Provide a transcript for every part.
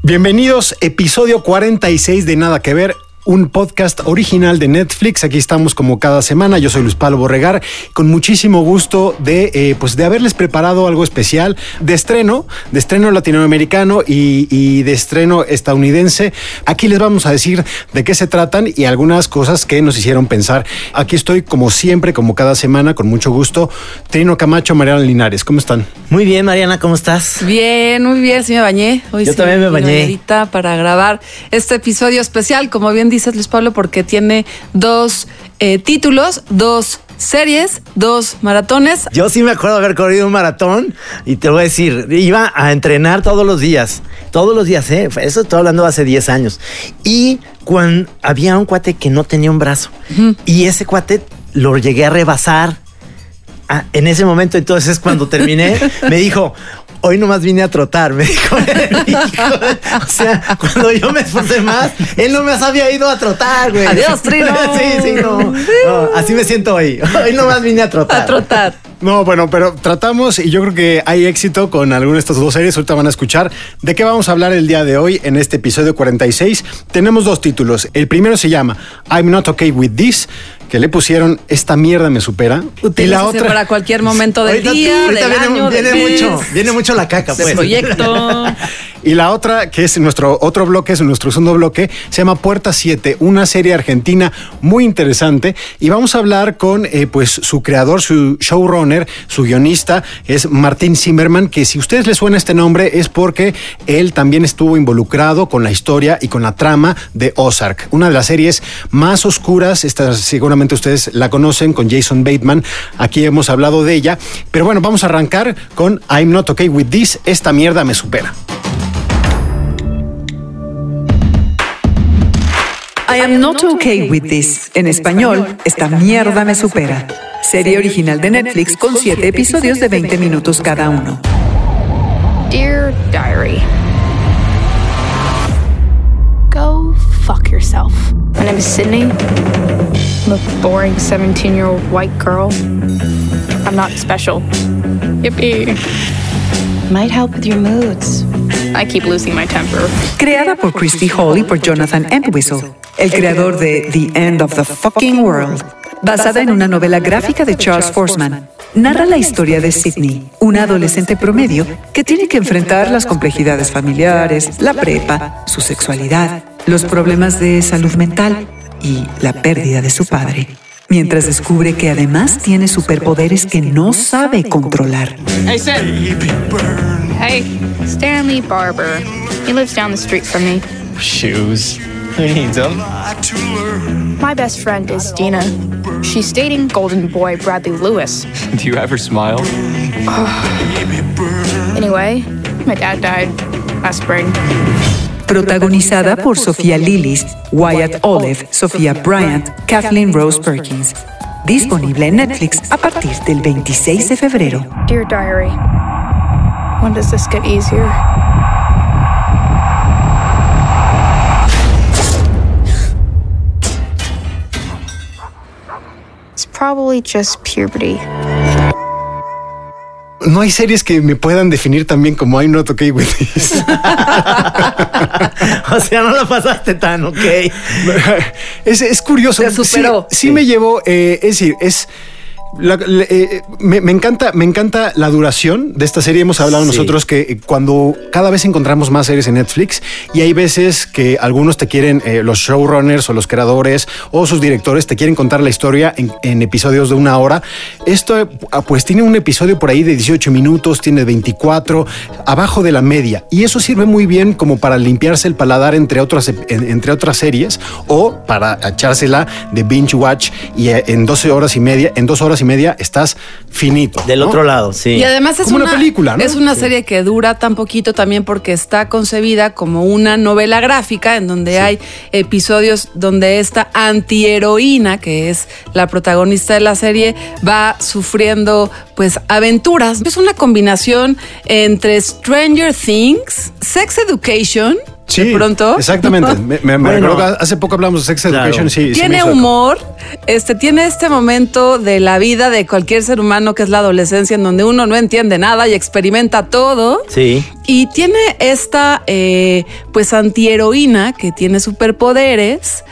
Bienvenidos, episodio 46 de Nada que Ver, un podcast original de Netflix. Aquí estamos como cada semana. Yo soy Luis Pablo Borregar, con muchísimo gusto de, eh, pues de haberles preparado algo especial de estreno, de estreno latinoamericano y, y de estreno estadounidense. Aquí les vamos a decir de qué se tratan y algunas cosas que nos hicieron pensar. Aquí estoy como siempre, como cada semana, con mucho gusto. Trino Camacho, Mariana Linares, ¿cómo están? Muy bien, Mariana, ¿cómo estás? Bien, muy bien, sí me bañé. Hoy Yo sí, también me bañé. para grabar este episodio especial, como bien dices Luis Pablo, porque tiene dos eh, títulos, dos series, dos maratones. Yo sí me acuerdo haber corrido un maratón y te voy a decir, iba a entrenar todos los días, todos los días, ¿eh? Eso estoy hablando hace 10 años. Y cuando había un cuate que no tenía un brazo y ese cuate lo llegué a rebasar. Ah, en ese momento, entonces, cuando terminé, me dijo, hoy nomás vine a trotar, me dijo. O sea, cuando yo me esforcé más, él no me había ido a trotar, güey. Adiós, Trino. sí, sí, no, no, Así me siento hoy. Hoy nomás vine a trotar. A trotar. No, bueno, pero tratamos y yo creo que hay éxito con alguna de estas dos series. Ahorita van a escuchar de qué vamos a hablar el día de hoy en este episodio 46. Tenemos dos títulos. El primero se llama I'm Not Okay With This, que le pusieron Esta mierda me supera. Utilícese para cualquier momento del Ahorita- día, ahorita del viene, año, viene del mes, mucho, viene mucho la caca, pues. proyecto. Y la otra, que es nuestro otro bloque, es nuestro segundo bloque, se llama Puerta 7, una serie argentina muy interesante. Y vamos a hablar con eh, pues su creador, su showrunner, su guionista, es Martín Zimmerman, que si a ustedes les suena este nombre es porque él también estuvo involucrado con la historia y con la trama de Ozark, una de las series más oscuras. Esta seguramente ustedes la conocen con Jason Bateman. Aquí hemos hablado de ella. Pero bueno, vamos a arrancar con I'm Not Okay With This, esta mierda me supera. I am not okay with this. En español, esta mierda me supera. Serie original de Netflix con siete episodios de 20 minutos cada uno. Dear Diary, fuck yourself. My name is Sydney. I'm a boring 17 year old white girl. I'm not special. Yippee. Might help with your moods. I keep losing my temper. Creada por Christy Hall y por Jonathan Entwistle, el creador de The End of the Fucking World. Basada en una novela gráfica de Charles Forsman, narra la historia de Sydney, una adolescente promedio que tiene que enfrentar las complejidades familiares, la prepa, su sexualidad, los problemas de salud mental y la pérdida de su padre. Mientras descubre que además tiene superpoderes que no sabe controlar. Hey, Stanley Barber. He lives down the street from me. Shoes. Who needs them? My best friend is Dina. She's dating Golden Boy Bradley Lewis. Do you ever smile? Anyway, my dad died last spring. Protagonizada por Sofía Lillis, Wyatt Olive, Sofía Bryant, Kathleen Rose Perkins. Disponible en Netflix a partir del 26 de febrero. Dear Diary, when does this get easier? It's probably just puberty. No hay series que me puedan definir también como I'm not okay with this. O sea, no la pasaste tan, ok. es, es curioso. Superó. Sí, sí me llevó, eh, es decir, es. La- le- eh, me, me encanta, me encanta la duración de esta serie. Hemos hablado Sí. nosotros que eh, cuando cada vez encontramos más series en Netflix y hay veces que algunos te quieren, eh, los showrunners o los creadores o sus directores te quieren contar la historia en, en episodios de una hora. Esto ah, pues tiene un episodio por ahí de 18 minutos, tiene 24, abajo de la media. Y eso sirve muy bien como para limpiarse el paladar entre otras, en- entre otras series o para echársela de binge watch y eh, en 12 horas y media, en dos horas horas y media estás finito. Del ¿no? otro lado, sí. Y además es Como una una, película, ¿no? Es una serie que dura tan poquito también porque está concebida como una novela gráfica en donde hay episodios donde esta antiheroína, que es la protagonista de la serie, va sufriendo pues aventuras. Es una combinación entre Stranger Things, Sex Education, Sí, de pronto. Exactamente. Me, me- me Bueno. recuerdo que hace poco hablamos de Sex Claro. Education. Sí, sí tiene humor, este, tiene este momento de la vida de cualquier ser humano que es la adolescencia, en donde uno no entiende nada y experimenta todo. Sí. Y tiene esta, eh, pues, antiheroína que tiene superpoderes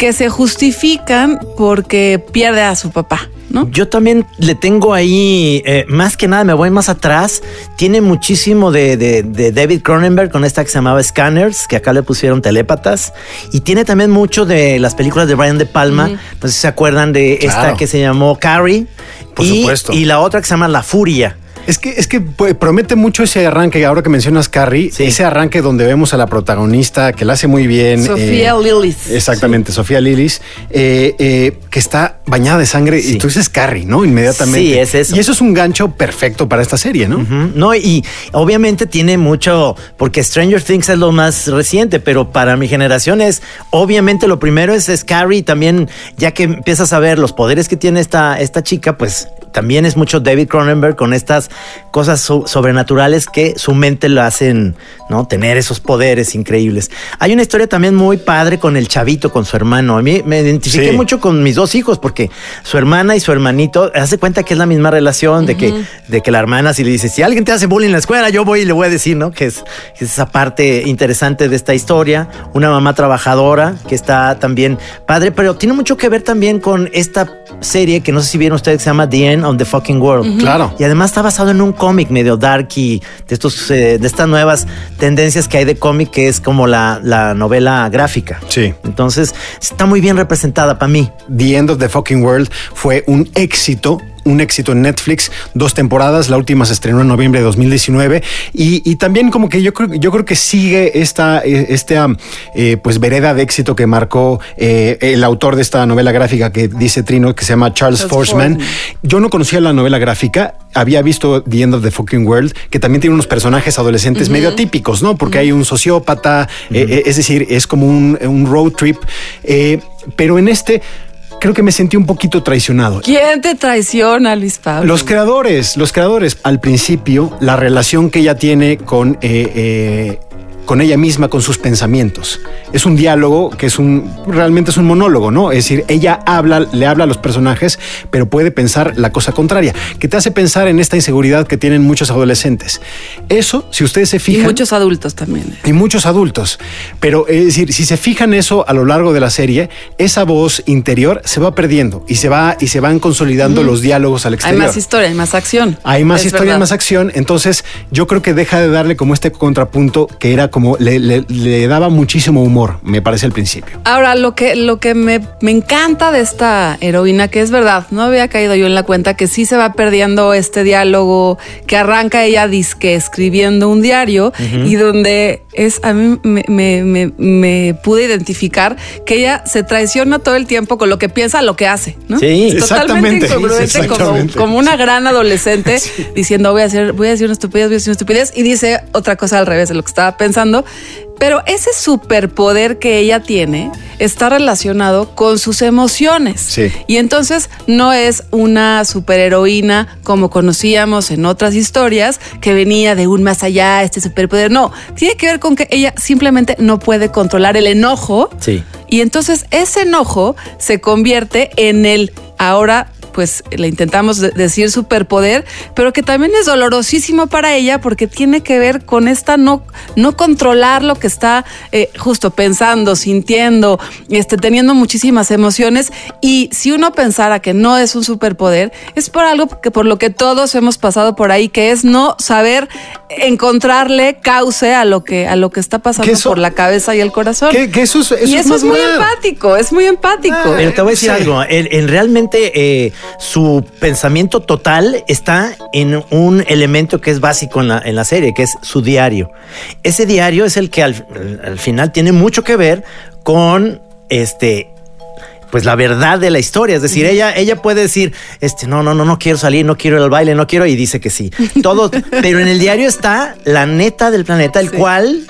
que se justifican porque pierde a su papá, ¿no? Yo también le tengo ahí, eh, más que nada, me voy más atrás. Tiene muchísimo de, de- de David Cronenberg con esta que se llamaba Scanners, que acá le pusieron telépatas. Y tiene también mucho de las películas de Brian De Palma. No sé si se acuerdan de esta Claro. que se llamó Carrie. Por y, supuesto. Y la otra que se llama La Furia. Es que, es que pues, promete mucho ese arranque, ahora que mencionas Carrie, Sí. ese arranque donde vemos a la protagonista que la hace muy bien. Sofía eh, Lillis. Exactamente, Sofía Lillis, eh, eh, que está bañada de sangre Sí. y tú dices Carrie, ¿no? Inmediatamente. Sí, es eso. Y eso es un gancho perfecto para esta serie, ¿no? No, y obviamente tiene mucho, porque Stranger Things es lo más reciente, pero para mi generación es, obviamente lo primero es, es Carrie, y también ya que empiezas a ver los poderes que tiene esta, esta chica, pues también es mucho David Cronenberg con estas cosas so- sobrenaturales que su mente lo hacen, ¿no? Tener esos poderes increíbles. Hay una historia también muy padre con el chavito, con su hermano. A mí me identifiqué Sí. mucho con mis dos hijos porque su hermana y su hermanito hace cuenta que es la misma relación de que de que la hermana si le dice si alguien te hace bullying en la escuela yo voy y le voy a decir no que es, que es esa parte interesante de esta historia una mamá trabajadora que está también padre pero tiene mucho que ver también con esta serie que no sé si vieron ustedes que se llama The End of the Fucking World Claro. y además está basado en un cómic medio dark y de estos eh, de estas nuevas tendencias que hay de cómic que es como la, la novela gráfica Sí. entonces está muy bien representada para mí The End of the Fucking World fue un éxito. Un éxito en Netflix, dos temporadas, la última se estrenó en noviembre de 2019 y, y también como que yo creo, yo creo que sigue esta, eh, esta eh, pues vereda de éxito que marcó eh, el autor de esta novela gráfica que dice Trino, que se llama Charles, Charles Forsman. Yo no conocía la novela gráfica, había visto The End of the Fucking World, que también tiene unos personajes adolescentes medio atípicos, ¿no? Porque hay un sociópata, eh, eh, es decir, es como un, un road trip, pero en este creo que me sentí un poquito traicionado. ¿Quién te traiciona, Luis Pablo? Los creadores, los creadores, al principio, la relación que ella tiene con, eh, eh, con ella misma, con sus pensamientos. Es un diálogo que es un, realmente es un monólogo, ¿no? Es decir, ella habla, le habla a los personajes, pero puede pensar la cosa contraria, que te hace pensar en esta inseguridad que tienen muchos adolescentes. Eso, si ustedes se y fijan. muchos adultos también. Y muchos adultos. Pero es decir, si se fijan eso a lo largo de la serie, esa voz interior se va perdiendo y se va y se van consolidando los diálogos al Hay exterior. más historia, hay más acción. Hay más Es historia, verdad. más acción. Entonces, yo creo que deja de darle como este contrapunto que era como le, le- le daba muchísimo humor, me parece al principio. Ahora, lo que, lo que me, me encanta de esta heroína, que es verdad, no había caído yo en la cuenta que sí se va perdiendo este diálogo que arranca ella disque escribiendo un diario y donde es, a mí me, me- me- me pude identificar que ella se traiciona todo el tiempo con lo que piensa, lo que hace, ¿no? Sí, Es totalmente exactamente. incongruente, Sí, como, exactamente. como una gran adolescente diciendo voy a hacer, voy a decir una estupidez, voy a decir una estupidez, y dice otra cosa al revés de lo que estaba pensando. Pero ese superpoder que ella tiene está relacionado con sus emociones. Sí. Y entonces no es una superheroína como conocíamos en otras historias que venía de un más allá, este superpoder. No, tiene que ver con que ella simplemente no puede controlar el enojo. Sí. Y entonces ese enojo se convierte en el ahora pues le intentamos de- decir superpoder, pero que también es dolorosísimo para ella porque tiene que ver con esta no, no controlar lo que está eh, justo pensando, sintiendo, este, teniendo muchísimas emociones. Y si uno pensara que no es un superpoder, es por algo que por lo que todos hemos pasado por ahí, que es no saber encontrarle cauce a lo que, a lo que está pasando Que eso- por la cabeza y el corazón. Que, que eso es, eso y es eso es muy empático, es muy empático. Pero te voy a decir Sí. algo, en, en realmente eh, su pensamiento total está en un elemento que es básico en la, en la serie, que es su diario. Ese diario es el que al, al final tiene mucho que ver con este pues la verdad de la historia. Es decir, ella, ella puede decir, este, no, no, no, no quiero salir, no quiero ir al baile, no quiero, y dice que sí. Todo, pero en el diario está la neta del planeta, el cual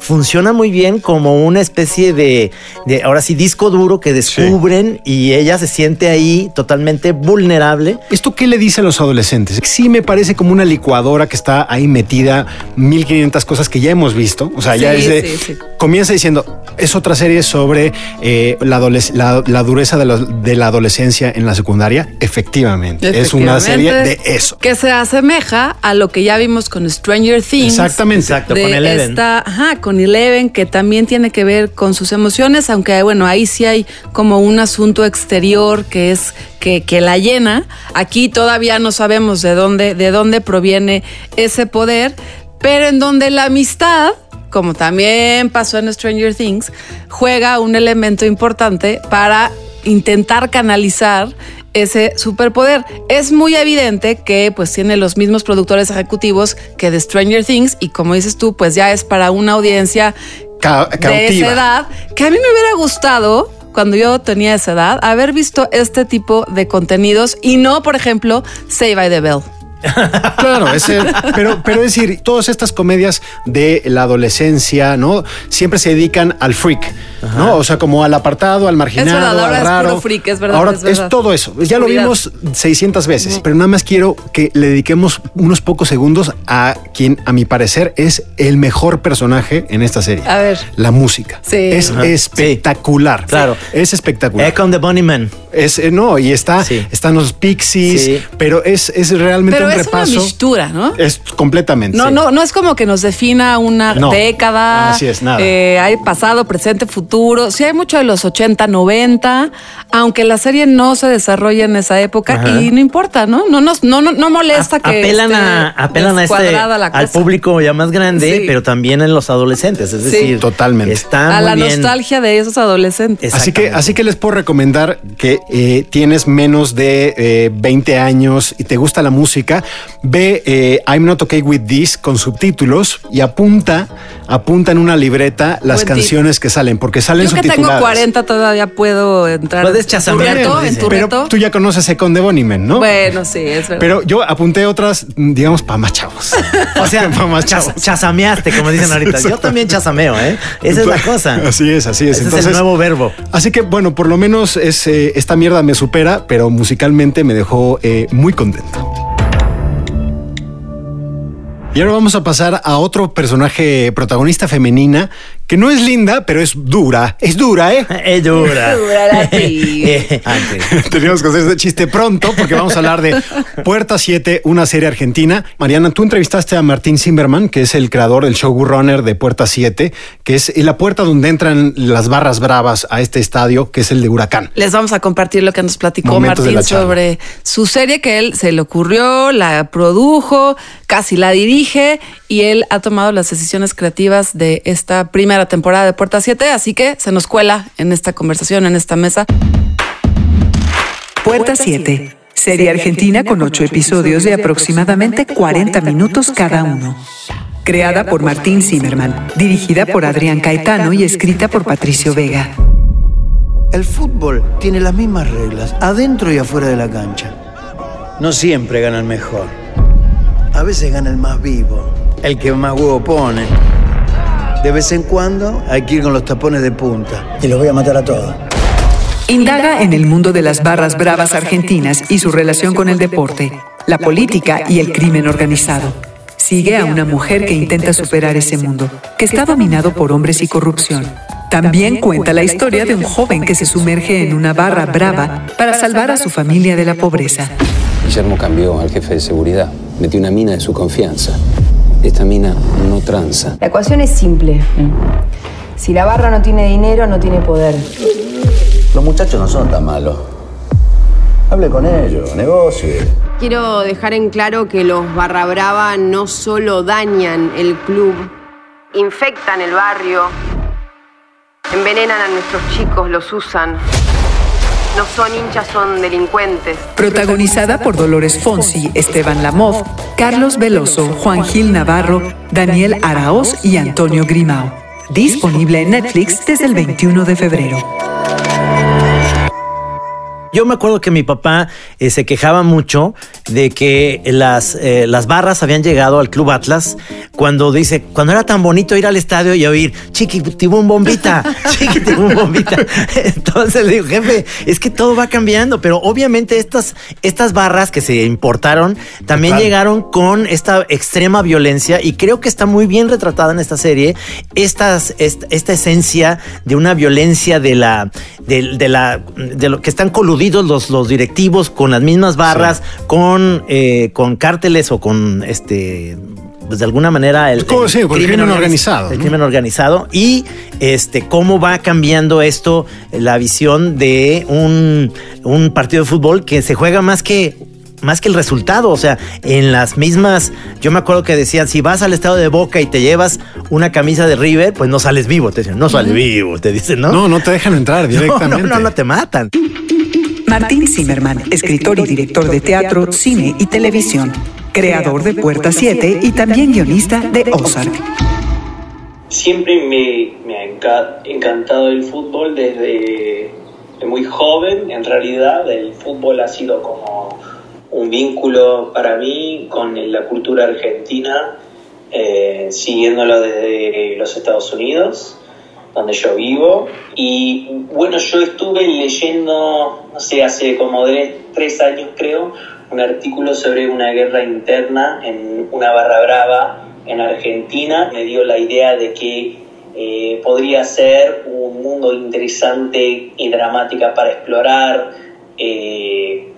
funciona muy bien como una especie de, de, ahora sí, disco duro que descubren y ella se siente ahí totalmente vulnerable. ¿Esto qué le dice a los adolescentes? Sí me parece como una licuadora que está ahí metida 1500 cosas que ya hemos visto. O sea, ya es de, sí, sí. comienza diciendo, es otra serie sobre eh, la, adoles- la- la dureza de la, de la adolescencia en la secundaria. Efectivamente, es una serie de eso. Que se asemeja a lo que ya vimos con Stranger Things. Exactamente. Exacto, de con Eleven. esta- ajá, con Eleven, que también tiene que ver con sus emociones, aunque bueno, ahí sí hay como un asunto exterior que es que, que la llena. Aquí todavía no sabemos de dónde, de dónde proviene ese poder, pero en donde la amistad, como también pasó en Stranger Things, juega un elemento importante para intentar canalizar ese superpoder. Es muy evidente que pues tiene los mismos productores ejecutivos que de Stranger Things y como dices tú, pues ya es para una audiencia Ca- de esa edad que a mí me hubiera gustado cuando yo tenía esa edad haber visto este tipo de contenidos y no, por ejemplo, Save by the Bell. Claro, ese- pero, pero es decir, todas estas comedias de la adolescencia, ¿no? Siempre se dedican al freak, ¿no? O sea, como al apartado, al marginado, Es verdad, ahora al es raro. puro freak, es verdad, Ahora es verdad. todo eso. Ya lo vimos 600 veces, pero nada más quiero que le dediquemos unos pocos segundos a quien, a mi parecer, es el mejor personaje en esta serie. A ver. La música. Sí. Es Ajá. espectacular. Claro. Es espectacular. Echo the Bunnyman. Es, eh, no, y está, Sí. están los pixies, Sí. pero es, es realmente Pero es repaso. una mistura, ¿no? Es completamente. No, sí. no, no es como que nos defina una No. década. Así es, nada. Eh, hay pasado, presente, futuro. Sí, hay mucho de los 80, 90, aunque la serie no se desarrolla en esa época Ajá. y no importa, ¿no? No nos, no, no, no molesta que apelan esté a, apelan a este, descuadrada la al público ya más grande, Sí. pero también en los adolescentes. Es Sí. decir, Totalmente. Está a muy la bien. nostalgia de esos adolescentes. Es- Así que, así que les puedo recomendar que eh, tienes menos de eh, 20 años y te gusta la música, ve eh, I'm Not Okay With This con subtítulos y apunta, apunta en una libreta las canciones que salen, porque salen Yo que tengo subtituladas. 40 todavía puedo entrar. Puedes en tu chasamear, en tu Pero reto. tú ya conoces Econ de Bonnieman, ¿no? Bueno, sí, es verdad. Pero yo apunté otras, digamos, para más chavos. O sea, para más chavos. chasameaste, como dicen ahorita. Yo también chasameo, ¿eh? Esa es la cosa. Así es, así es. Ese es el nuevo verbo. Así que bueno, por lo menos es, eh, esta mierda me supera, pero musicalmente me dejó eh, muy contento. Y ahora vamos a pasar a otro personaje protagonista femenina que no es linda, pero es dura. Es dura, ¿eh? Es dura. Dura la tía. Eh, antes. Teníamos que hacer este chiste pronto porque vamos a hablar de Puerta 7, una serie argentina. Mariana, tú entrevistaste a Martín Zimmerman, que es el creador, el showrunner de Puerta 7, que es la puerta donde entran las barras bravas a este estadio, que es el de Huracán. Les vamos a compartir lo que nos platicó Momentos Martín sobre su serie que él se le ocurrió, la produjo, casi la dirige y él ha tomado las decisiones creativas de esta primera temporada de Puerta 7, así que se nos cuela en esta conversación, en esta mesa. Puerta 7. Serie argentina con ocho episodios de aproximadamente 40 minutos cada uno. Creada por Martín Zimmerman, dirigida por Adrián Caetano y escrita por Patricio Vega. El fútbol tiene las mismas reglas, adentro y afuera de la cancha. No siempre gana el mejor. A veces gana el más vivo, el que más huevo pone. De vez en cuando hay que ir con los tapones de punta. Y los voy a matar a todos. Indaga en el mundo de las barras bravas argentinas y su relación con el deporte, la política y el crimen organizado. Sigue a una mujer que intenta superar ese mundo, que está dominado por hombres y corrupción. También cuenta la historia de un joven que se sumerge en una barra brava para salvar a su familia de la pobreza. Guillermo cambió al jefe de seguridad. Metió una mina de su confianza. Esta mina no tranza. La ecuación es simple. Si la barra no tiene dinero, no tiene poder. Los muchachos no son tan malos. Hable con ellos, negocie. Quiero dejar en claro que los Barra Brava no solo dañan el club, infectan el barrio, envenenan a nuestros chicos, los usan. No son hinchas, son delincuentes. Protagonizada por Dolores Fonsi, Esteban Lamoz, Carlos Veloso, Juan Gil Navarro, Daniel Araoz y Antonio Grimao. Disponible en Netflix desde el 21 de febrero. Yo me acuerdo que mi papá eh, se quejaba mucho de que las, eh, las barras habían llegado al Club Atlas cuando dice, cuando era tan bonito ir al estadio y oír chiquitibum bombita, chiquitibum bombita. Entonces le digo, jefe, es que todo va cambiando, pero obviamente estas, estas barras que se importaron también Total. llegaron con esta extrema violencia y creo que está muy bien retratada en esta serie estas, esta, esta esencia de una violencia de la, de, de la, de lo que están coludidos los, los directivos con las mismas barras, con, eh, con cárteles o con este pues de alguna manera el, el crimen organiz- organizado, el ¿no? crimen organizado y este cómo va cambiando esto la visión de un, un partido de fútbol que se juega más que más que el resultado, o sea, en las mismas, yo me acuerdo que decían, si vas al estado de Boca y te llevas una camisa de River, pues no sales vivo, te dicen, no sales vivo, te dicen, ¿no? No, no te dejan entrar directamente. No, no, no, te matan. Martín Zimmerman, escritor y director de teatro, cine y televisión, creador de Puerta 7 y también guionista de Ozark. Siempre me, me ha enca- encantado el fútbol desde muy joven. En realidad, el fútbol ha sido como un vínculo para mí con la cultura argentina, eh, siguiéndolo desde los Estados Unidos, donde yo vivo. Y bueno, yo estuve leyendo, no sé, hace como tres años creo, un artículo sobre una guerra interna en una barra brava en Argentina. Me dio la idea de que eh, podría ser un mundo interesante y dramática para explorar. eh,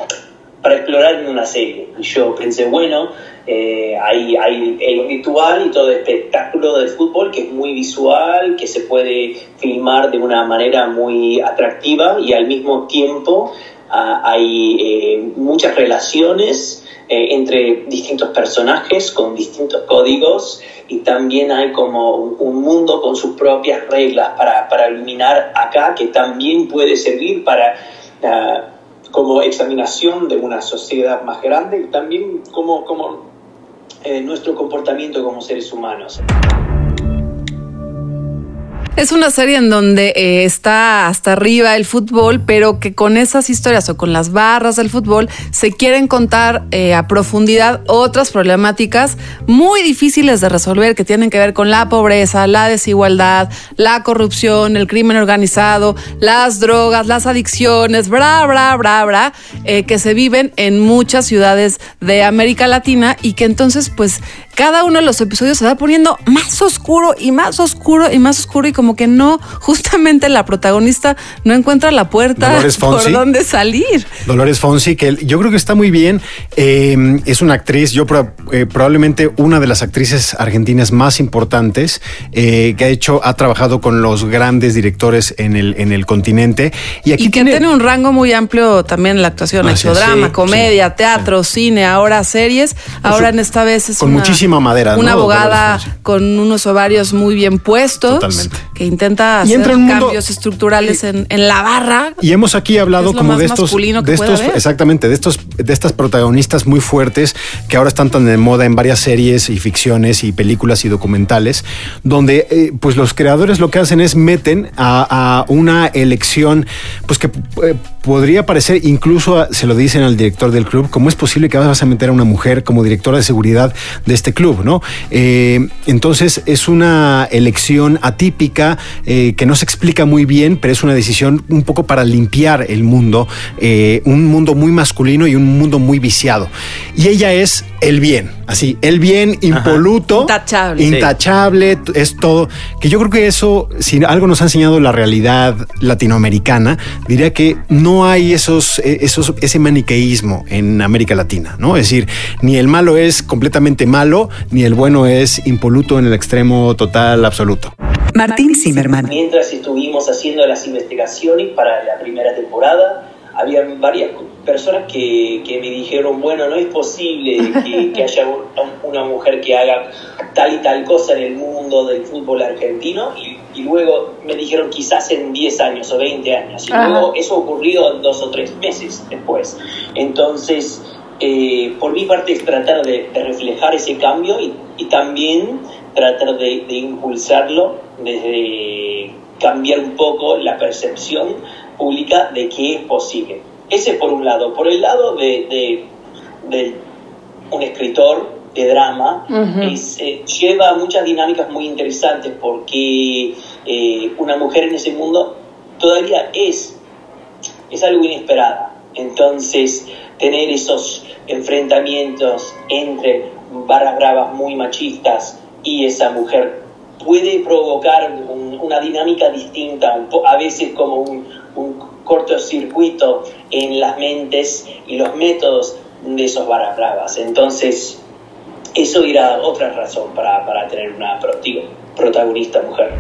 para explorar en una serie. Y yo pensé, bueno, eh, hay, hay el ritual y todo el espectáculo del fútbol que es muy visual, que se puede filmar de una manera muy atractiva y al mismo tiempo ah, hay eh, muchas relaciones eh, entre distintos personajes con distintos códigos y también hay como un, un mundo con sus propias reglas para, para iluminar acá que también puede servir para... ah, como examinación de una sociedad más grande y también como, como eh, nuestro comportamiento como seres humanos. Es una serie en donde eh, está hasta arriba el fútbol, pero que con esas historias o con las barras del fútbol se quieren contar eh, a profundidad otras problemáticas muy difíciles de resolver que tienen que ver con la pobreza, la desigualdad, la corrupción, el crimen organizado, las drogas, las adicciones, bra, bra, bra, bra, eh, que se viven en muchas ciudades de América Latina y que entonces pues cada uno de los episodios se va poniendo más oscuro y más oscuro y más oscuro y como que no, justamente la protagonista no encuentra la puerta Dolores por dónde salir. Dolores Fonsi, que yo creo que está muy bien. Eh, es una actriz, yo eh, probablemente una de las actrices argentinas más importantes eh, que ha hecho, ha trabajado con los grandes directores en el, en el continente. Y aquí y que tiene, un rango muy amplio también en la actuación. Ha Así hecho drama, sí, comedia, teatro, cine, ahora series. Ahora en esta vez es con una, muchísima madera, ¿no? Una abogada con unos ovarios muy bien puestos. Totalmente. Que intenta hacer mundo- cambios estructurales en, en la barra. Y hemos aquí hablado como de estos, de exactamente, de estos, de estas protagonistas muy fuertes que ahora están tan de moda en varias series y ficciones y películas y documentales, donde eh, pues los creadores lo que hacen es meten a, a una elección, pues que eh, podría parecer, incluso a- se lo dicen al director del club, cómo es posible que vas a meter a una mujer como directora de seguridad de este club, ¿no? Eh, entonces es una elección atípica eh, que no se explica muy bien, pero es una decisión un poco para limpiar el mundo, eh, un mundo muy masculino y un mundo muy viciado. Y ella es el bien, así, el bien impoluto, Intachable. es todo. Que yo creo que eso, si algo nos ha enseñado la realidad latinoamericana, diría que no hay esos, eh, esos, ese maniqueísmo en América Latina, ¿no? Es decir, ni el malo es completamente malo, ni el bueno es impoluto en el extremo total absoluto. Martín Zimmerman, Mientras estuvimos haciendo las investigaciones para la primera temporada, había varias personas que, que me dijeron, bueno, no es posible que, que haya un- una mujer que haga tal y tal cosa en el mundo del fútbol argentino y, y luego me dijeron quizás en 10 años o 20 años y Ajá. luego eso ocurrió dos o tres meses después. Entonces, eh, por mi parte es tratar de, de reflejar ese cambio y, y también tratar de, de impulsarlo desde cambiar un poco la percepción pública de que es posible. ese por un lado. Por el lado de, un escritor de drama, es, eh, lleva muchas dinámicas muy interesantes porque eh, una mujer en ese mundo todavía es, es algo inesperada. Entonces, tener esos enfrentamientos entre barras bravas muy machistas y esa mujer puede provocar un- una dinámica distinta, a veces como un, un cortocircuito en las mentes y los métodos de esos barras bravas. Entonces, eso era otra razón para, para tener una proti- protagonista mujer.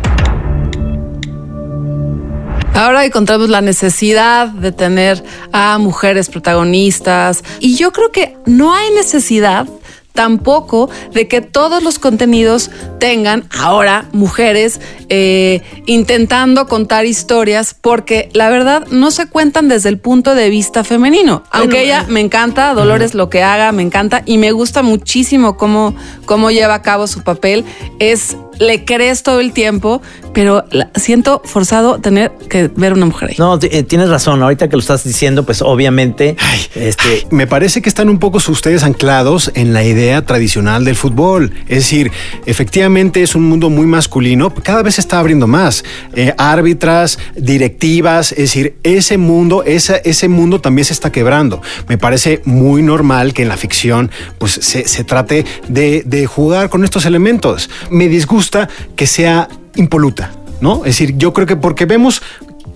Ahora encontramos la necesidad de tener a mujeres protagonistas y yo creo que no hay necesidad tampoco de que todos los contenidos tengan ahora mujeres eh, intentando contar historias porque la verdad no se cuentan desde el punto de vista femenino. Aunque ella me encanta, Dolores lo que haga, me encanta y me gusta muchísimo cómo, cómo lleva a cabo su papel. Es le crees todo el tiempo, pero la- siento forzado tener que ver una mujer ahí. No, eh, tienes razón. Ahorita que lo estás diciendo, pues obviamente. este, Me parece que están un poco ustedes anclados en la idea tradicional del fútbol. Es decir, efectivamente es un mundo muy masculino, cada vez se está abriendo más. Eh, árbitras, directivas, es decir, ese mundo, esa- ese mundo también se está quebrando. Me parece muy normal que en la ficción pues, se, se trate de, de jugar con estos elementos. Me disgusta que sea impoluta. ¿No? Es decir, yo creo que porque vemos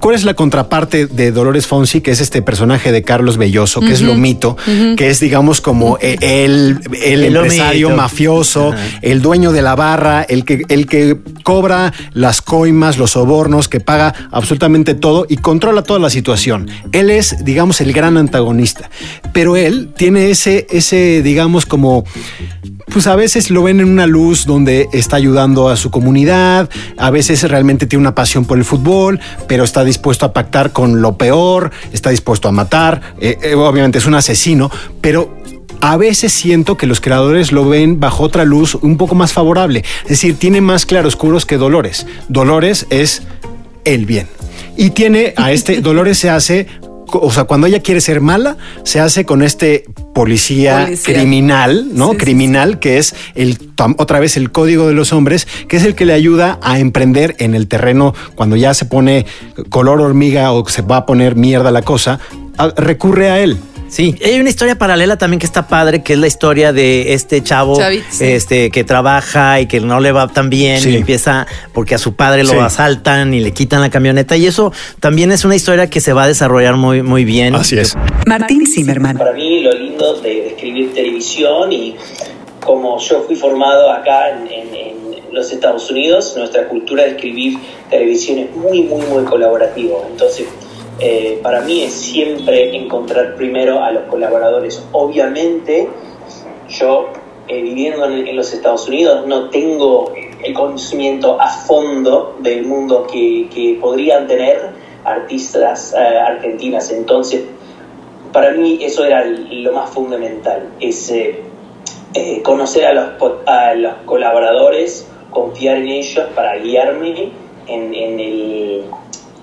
¿Cuál es la contraparte de Dolores Fonsi, que es este personaje de Carlos Belloso, que es Lomito, ujú. que es, digamos, como eh, el, el El empresario Lomito. mafioso, el dueño de la barra, el que, el que cobra las coimas, los sobornos, que paga absolutamente todo y controla toda la situación. Él es, digamos, el gran antagonista. Pero él tiene ese, ese, digamos, como pues a veces lo ven en una luz donde está ayudando a su comunidad, a veces realmente tiene una pasión por el fútbol, pero está dispuesto a pactar con lo peor, está dispuesto a matar, eh, eh, obviamente es un asesino, pero a veces siento que los creadores lo ven bajo otra luz un poco más favorable, es decir, tiene más claroscuros que Dolores. Dolores es el bien. Y tiene a este, Dolores se hace, o sea, cuando ella quiere ser mala, se hace con este policía, Policía. criminal, ¿no? criminal, que es el otra vez el código de los hombres, que es el que le ayuda a emprender en el terreno cuando ya se pone color hormiga o se va a poner mierda la cosa, recurre a él. Sí, hay una historia paralela también que está padre, que es la historia de este chavo sí. este, que trabaja y que no le va tan bien Sí. y empieza porque a su padre lo Sí. asaltan y le quitan la camioneta. Y eso también es una historia que se va a desarrollar muy, muy bien. Así es. Martín Zimmerman. Para mí lo lindo de, de escribir televisión y como yo fui formado acá en, en- en los Estados Unidos, nuestra cultura de escribir televisión es muy, muy, muy colaborativo. Entonces, eh, para mí es siempre encontrar primero a los colaboradores. Obviamente, yo eh, viviendo en, los Estados Unidos no tengo el conocimiento a fondo del mundo que, podrían tener artistas eh, argentinas. Entonces, para mí eso era lo más fundamental, es eh, conocer a los, colaboradores, confiar en ellos para guiarme en el-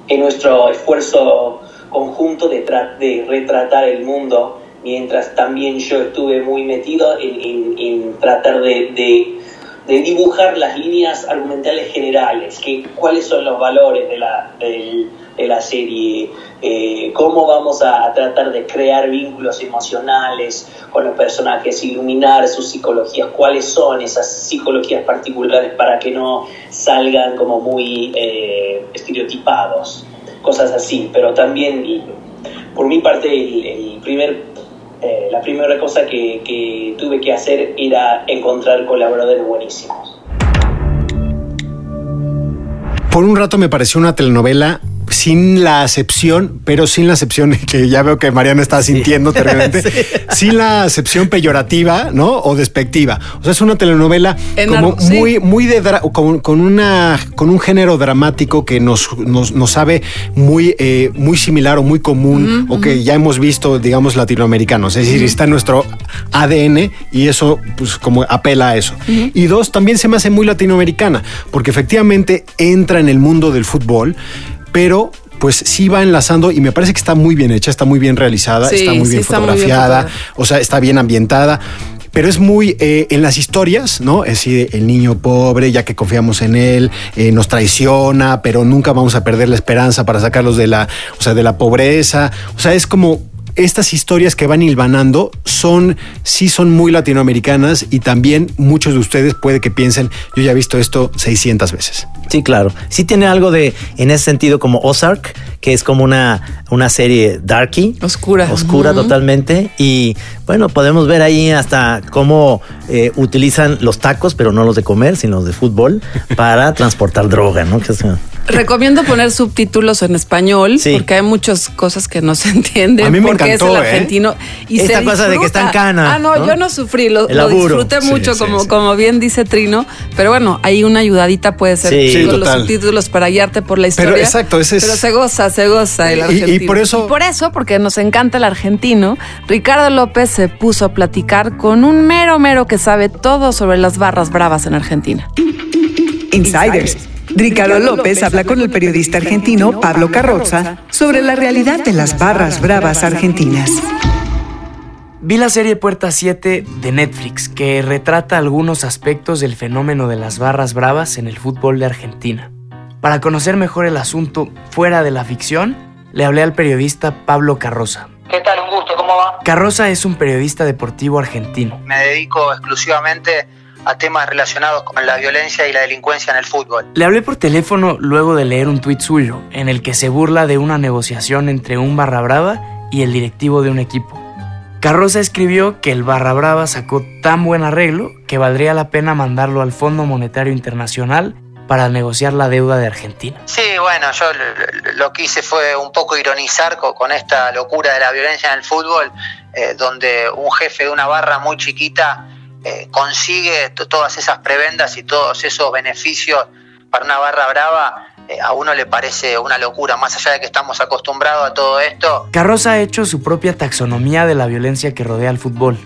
en nuestro esfuerzo conjunto de, de retratar el mundo, mientras también yo estuve muy metido en, en- tratar de- de dibujar las líneas argumentales generales, que, cuáles son los valores de la, del- de la serie, eh, cómo vamos a, tratar de crear vínculos emocionales con los personajes, iluminar sus psicologías, cuáles son esas psicologías particulares para que no salgan como muy eh, estereotipados, cosas así, pero también por mi parte el, el primer eh, la primera cosa que, que tuve que hacer era encontrar colaboradores buenísimos. Por un rato me pareció una telenovela sin la acepción, pero sin la acepción que ya veo que Mariana está sintiendo terriblemente, sin la acepción peyorativa, ¿no? O despectiva. O sea, es una telenovela En como sí. muy, muy de con, con una con un género dramático que nos, nos, nos sabe muy, eh, muy similar o muy común o que ya hemos visto, digamos, latinoamericanos. Es decir, está en nuestro ADN y eso, pues, como apela a eso. Y dos, también se me hace muy latinoamericana, porque efectivamente entra en el mundo del fútbol, pero pues sí va enlazando y me parece que está muy bien hecha, está muy bien realizada, Sí, está muy sí bien está muy bien fotografiada, fotografiada. o sea, está bien ambientada. Pero es muy eh, en las historias, ¿no? Es decir, el niño pobre, ya que confiamos en él, eh, nos traiciona, pero nunca vamos a perder la esperanza para sacarlos de la, o sea, de la pobreza. O sea, es como estas historias que van hilvanando son, sí son muy latinoamericanas y también muchos de ustedes puede que piensen, yo ya he visto esto 600 veces. Sí, claro. Sí tiene algo de, en ese sentido, como Ozark, que es como una, una serie darky. Oscura. Oscura totalmente. Y bueno, podemos ver ahí hasta cómo eh, utilizan los tacos, pero no los de comer, sino los de fútbol, para transportar droga, ¿no? Que Recomiendo poner subtítulos en español Sí. porque hay muchas cosas que no se entienden A mí me porque encantó, es el ¿eh? argentino y Esta se cosa de que está en cana, Ah, no, ¿no? yo no sufrí, lo, disfruté mucho, sí, como, sí. como bien dice Trino, pero bueno, hay una ayudadita puede ser con los subtítulos para guiarte por la Pero historia. exacto, ese es- Pero se goza, se goza el Y- y argentino. por eso- Y por eso, porque nos encanta el argentino, Ricardo López se puso a platicar con un mero mero que sabe todo sobre las barras bravas en Argentina. Insiders. Ricardo López habla con el periodista argentino Pablo Carroza sobre la realidad de las barras bravas argentinas. Vi la serie Puerta 7 de Netflix, que retrata algunos aspectos del fenómeno de las barras bravas en el fútbol de Argentina. Para conocer mejor el asunto fuera de la ficción, le hablé al periodista Pablo Carroza. ¿Qué tal? Un gusto, ¿cómo va? Carroza es un periodista deportivo argentino. Me dedico exclusivamente a temas relacionados con la violencia y la delincuencia en el fútbol. Le hablé por teléfono luego de leer un tuit suyo, en el que se burla de una negociación entre un barra brava y el directivo de un equipo. Carroza escribió que el barra brava sacó tan buen arreglo que valdría la pena mandarlo al Fondo Monetario Internacional para negociar la deuda de Argentina. Sí, bueno, yo lo, que hice fue un poco ironizar co- con, esta locura de la violencia en el fútbol, eh, donde un jefe de una barra muy chiquita eh, consigue to- todas esas prebendas y todos esos beneficios para una barra brava. eh, a uno le parece una locura, más allá de que estamos acostumbrados a todo esto, Carroza ha hecho su propia taxonomía de la violencia que rodea al fútbol.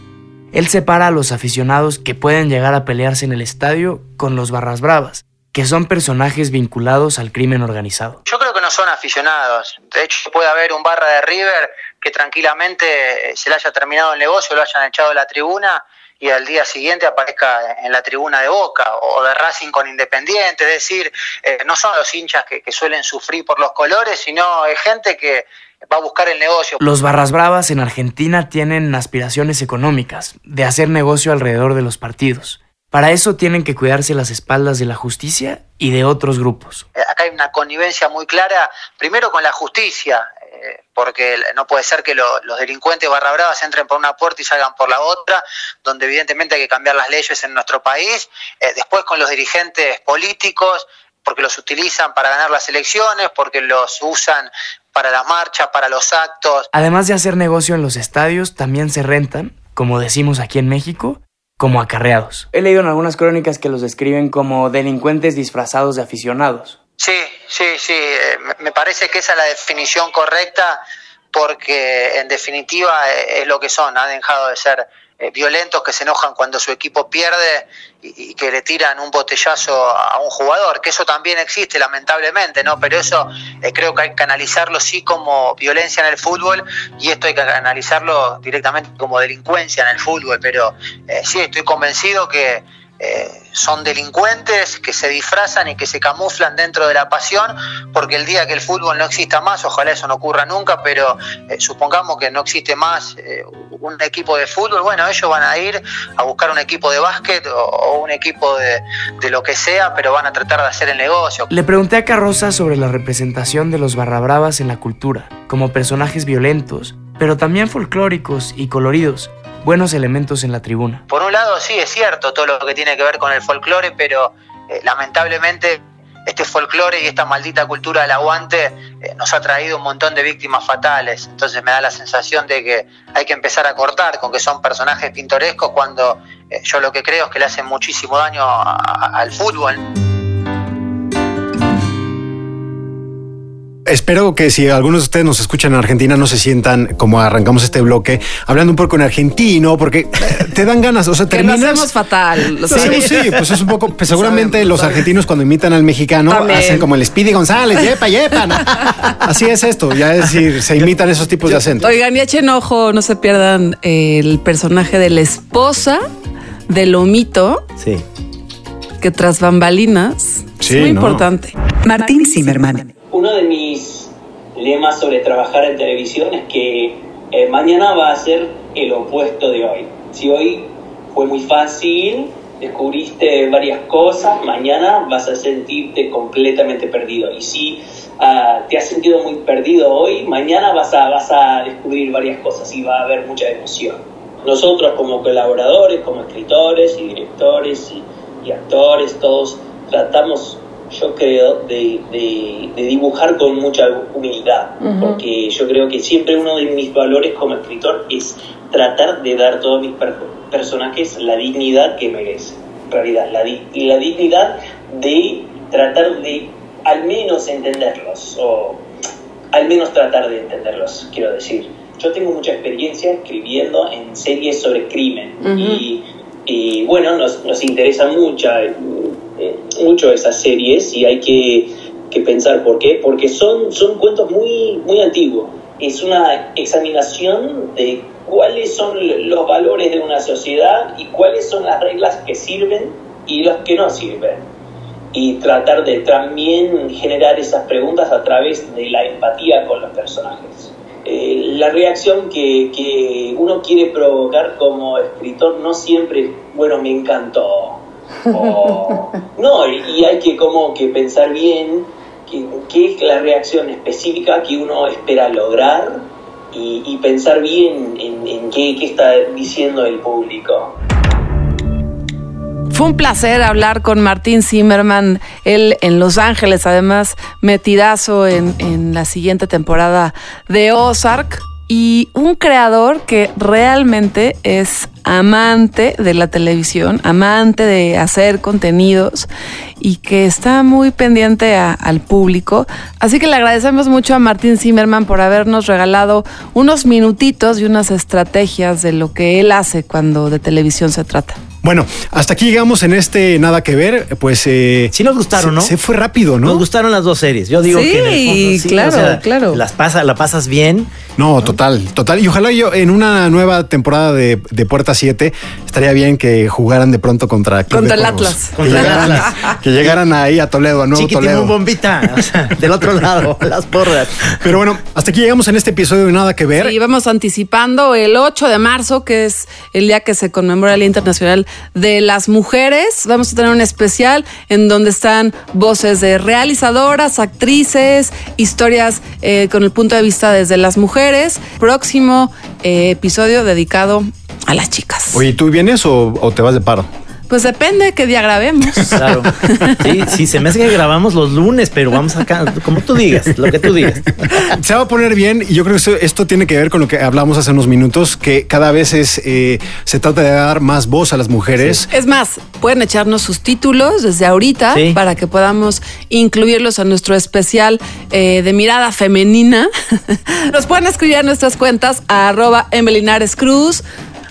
Él separa a los aficionados que pueden llegar a pelearse en el estadio con los barras bravas, que son personajes vinculados al crimen organizado. Yo creo que no son aficionados. De hecho, puede haber un barra de River que tranquilamente eh, se le haya terminado el negocio, lo hayan echado de la tribuna y al día siguiente aparezca en la tribuna de Boca o de Racing con Independiente. Es decir, eh, no son los hinchas que, que suelen sufrir por los colores, sino es gente que va a buscar el negocio. Los barras bravas en Argentina tienen aspiraciones económicas, de hacer negocio alrededor de los partidos. Para eso tienen que cuidarse las espaldas de la justicia y de otros grupos. Eh, acá hay una connivencia muy clara, primero con la justicia, eh, porque no puede ser que lo- los delincuentes barra bravas entren por una puerta y salgan por la otra, donde evidentemente hay que cambiar las leyes en nuestro país, Eh, después con los dirigentes políticos, porque los utilizan para ganar las elecciones, porque los usan para las marchas, para los actos, Además de hacer negocio en los estadios, también se rentan, como decimos aquí en México, como acarreados. He leído en algunas crónicas que los describen como delincuentes disfrazados de aficionados. Sí, sí, sí, eh, me- parece que esa es la definición correcta porque en definitiva eh, es lo que son, han dejado de ser eh, violentos que se enojan cuando su equipo pierde y, que le tiran un botellazo a un jugador, que eso también existe lamentablemente, ¿no? Pero eso eh, creo que hay que analizarlo sí como violencia en el fútbol y esto hay que analizarlo directamente como delincuencia en el fútbol, pero eh, sí estoy convencido que son delincuentes que se disfrazan y que se camuflan dentro de la pasión, porque el día que el fútbol no exista más, ojalá eso no ocurra nunca, pero eh, supongamos que no existe más eh, un equipo de fútbol, bueno, ellos van a ir a buscar un equipo de básquet o, o un equipo de, de lo que sea, pero van a tratar de hacer el negocio. Le pregunté a Carroza sobre la representación de los barrabravas en la cultura, como personajes violentos, pero también folclóricos y coloridos, buenos elementos en la tribuna. Por un lado, sí, es cierto todo lo que tiene que ver con el folclore, pero eh, lamentablemente este folclore y esta maldita cultura del aguante eh, nos ha traído un montón de víctimas fatales. Entonces me da la sensación de que hay que empezar a cortar con que son personajes pintorescos cuando eh, yo lo que creo es que le hacen muchísimo daño al fútbol. Espero que si algunos de ustedes nos escuchan en Argentina no se sientan como arrancamos este bloque hablando un poco en argentino, porque eh, te dan ganas, o sea, Que lo terminas. hacemos fatal. lo Sí, pues es un poco. pues seguramente Sabemos, los argentinos cuando imitan al mexicano También. hacen como el Speedy González, yepa, yepa. ¿no? Así es esto, ya es decir, se imitan esos tipos de acentos. Oigan, y echen ojo, no se pierdan el personaje de la esposa de Lomito, Sí. que tras bambalinas Sí, es muy no. importante. Martín Zimmerman. Uno de mis lemas sobre trabajar en televisión es que eh, mañana va a ser el opuesto de hoy. Si hoy fue muy fácil, descubriste varias cosas, mañana vas a sentirte completamente perdido. Y si ah, te has sentido muy perdido hoy, mañana vas a, vas a descubrir varias cosas y va a haber mucha emoción. Nosotros como colaboradores, como escritores y directores y, y actores, todos tratamos, yo creo, de, de- de dibujar con mucha humildad, porque yo creo que siempre uno de mis valores como escritor es tratar de dar a todos mis per- personajes la dignidad que merecen, en realidad, la, di- y la dignidad de tratar de al menos entenderlos, o al menos tratar de entenderlos, quiero decir. Yo tengo mucha experiencia escribiendo en series sobre crimen y, y, bueno, nos, nos interesan mucho, eh, mucho esas series y hay que, que pensar por qué, porque son, son cuentos muy, muy antiguos. Es una examinación de cuáles son los valores de una sociedad y cuáles son las reglas que sirven y los que no sirven y tratar de también generar esas preguntas a través de la empatía con los personajes. Eh, la reacción que, que uno quiere provocar como escritor no siempre es, bueno, me encantó. O, no, y, hay que como que pensar bien qué es la reacción específica que uno espera lograr y, pensar bien en, qué está diciendo el público. Fue un placer hablar con Martín Zimmerman, él en Los Ángeles, además metidazo en, en la siguiente temporada de Ozark. Y un creador que realmente es amante de la televisión, amante de hacer contenidos y que está muy pendiente a- al público. Así que le agradecemos mucho a Martín Zimmerman por habernos regalado unos minutitos y unas estrategias de lo que él hace cuando de televisión se trata. Bueno, hasta aquí llegamos en este Nada que ver. Pues. Eh, sí, nos gustaron, se, ¿no? Se fue rápido, ¿no? Nos gustaron las dos series. Yo digo Sí, que en el fondo, sí, claro, o sea, claro. Las pasa, la pasas bien. No, total, total. Y ojalá yo en una nueva temporada de, de Puerta 7 estaría bien que jugaran de pronto contra Club Contra de el. Atlas. Que Contra el llegaran, Atlas. que llegaran ahí a Toledo, a Nuevo Chiquitín Toledo. bombita, o sea, del otro lado, las porras. Pero bueno, hasta aquí llegamos en este episodio de Nada que ver. Y vamos anticipando el 8 de marzo, que es el día que se conmemora el Día Internacional de las Mujeres. Vamos a tener un especial en donde están voces de realizadoras, actrices, historias eh, con el punto de vista desde las mujeres. Próximo eh, episodio dedicado a las chicas. Oye, ¿tú vienes o, o te vas de paro? Pues depende de qué día grabemos. Claro. Sí, sí, se me hace que grabamos los lunes, pero vamos acá, como tú digas, lo que tú digas. Se va a poner bien y yo creo que esto, tiene que ver con lo que hablamos hace unos minutos, que cada vez es, eh, se trata de dar más voz a las mujeres. Es más, pueden echarnos sus títulos desde ahorita Sí. para que podamos incluirlos a nuestro especial eh, de mirada femenina. Nos pueden escribir a nuestras cuentas a arroba Emelinares Cruz.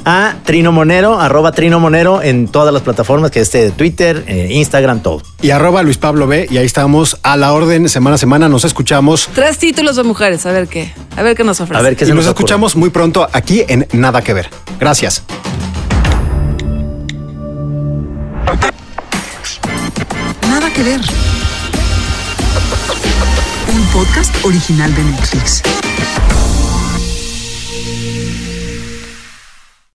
A Trino Monero, arroba Trino Monero en todas las plataformas que esté de Twitter, eh, Instagram, todo. Y arroba Luis Pablo B. Y ahí estamos a la orden semana a semana. Nos escuchamos. Tres títulos de mujeres, a ver qué, a ver qué nos ofrece. y nos, escuchamos muy pronto aquí en Nada que ver. Gracias. Nada que ver. Un podcast original de Netflix.